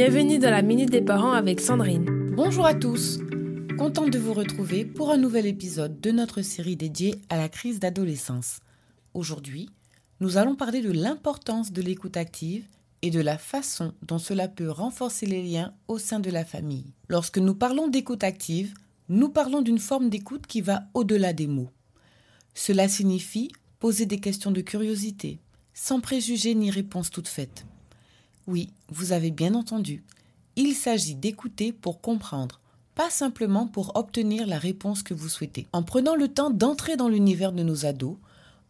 Bienvenue dans la Minute des Parents avec Sandrine. Bonjour à tous, contente de vous retrouver pour un nouvel épisode de notre série dédiée à la crise d'adolescence. Aujourd'hui, nous allons parler de l'importance de l'écoute active et de la façon dont cela peut renforcer les liens au sein de la famille. Lorsque nous parlons d'écoute active, nous parlons d'une forme d'écoute qui va au-delà des mots. Cela signifie poser des questions de curiosité, sans préjugés ni réponses toutes faites. Oui, vous avez bien entendu. Il s'agit d'écouter pour comprendre, pas simplement pour obtenir la réponse que vous souhaitez. En prenant le temps d'entrer dans l'univers de nos ados,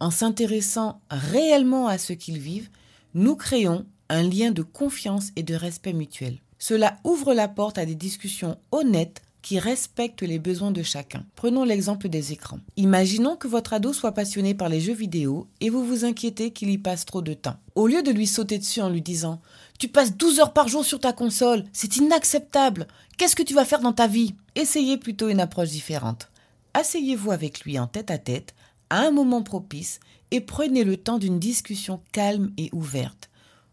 en s'intéressant réellement à ce qu'ils vivent, nous créons un lien de confiance et de respect mutuel. Cela ouvre la porte à des discussions honnêtes qui respectent les besoins de chacun. Prenons l'exemple des écrans. Imaginons que votre ado soit passionné par les jeux vidéo et vous vous inquiétez qu'il y passe trop de temps. Au lieu de lui sauter dessus en lui disant Tu passes 12 heures par jour sur ta console, c'est inacceptable, qu'est-ce que tu vas faire dans ta vie? Essayez plutôt une approche différente. Asseyez-vous avec lui en tête à tête, à un moment propice, et prenez le temps d'une discussion calme et ouverte.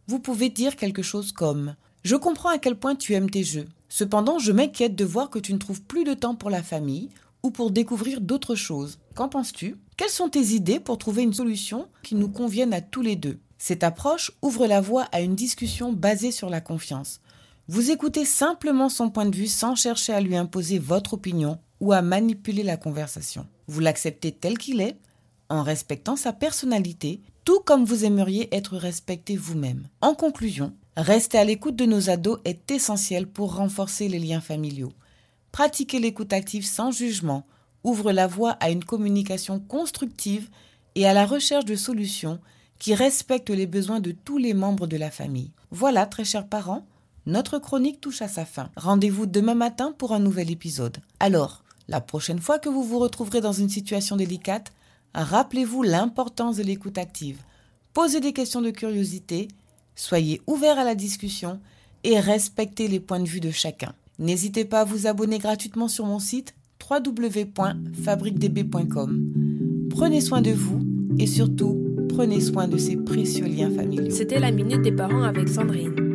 Vous pouvez dire quelque chose comme Je comprends à quel point tu aimes tes jeux. Cependant, je m'inquiète de voir que tu ne trouves plus de temps pour la famille ou pour découvrir d'autres choses. Qu'en penses-tu? Quelles sont tes idées pour trouver une solution qui nous convienne à tous les deux? Cette approche ouvre la voie à une discussion basée sur la confiance. Vous écoutez simplement son point de vue sans chercher à lui imposer votre opinion ou à manipuler la conversation. Vous l'acceptez tel qu'il est, en respectant sa personnalité, tout comme vous aimeriez être respecté vous-même. En conclusion, Rester à l'écoute de nos ados est essentiel pour renforcer les liens familiaux. Pratiquer l'écoute active sans jugement ouvre la voie à une communication constructive et à la recherche de solutions qui respectent les besoins de tous les membres de la famille. Voilà, très chers parents, notre chronique touche à sa fin. Rendez-vous demain matin pour un nouvel épisode. Alors, la prochaine fois que vous vous retrouverez dans une situation délicate, rappelez-vous l'importance de l'écoute active. Posez des questions de curiosité Soyez ouverts à la discussion et respectez les points de vue de chacun. N'hésitez pas à vous abonner gratuitement sur mon site www.fabriquedb.com. Prenez soin de vous et surtout, prenez soin de ces précieux liens familiaux. C'était la minute des parents avec Sandrine.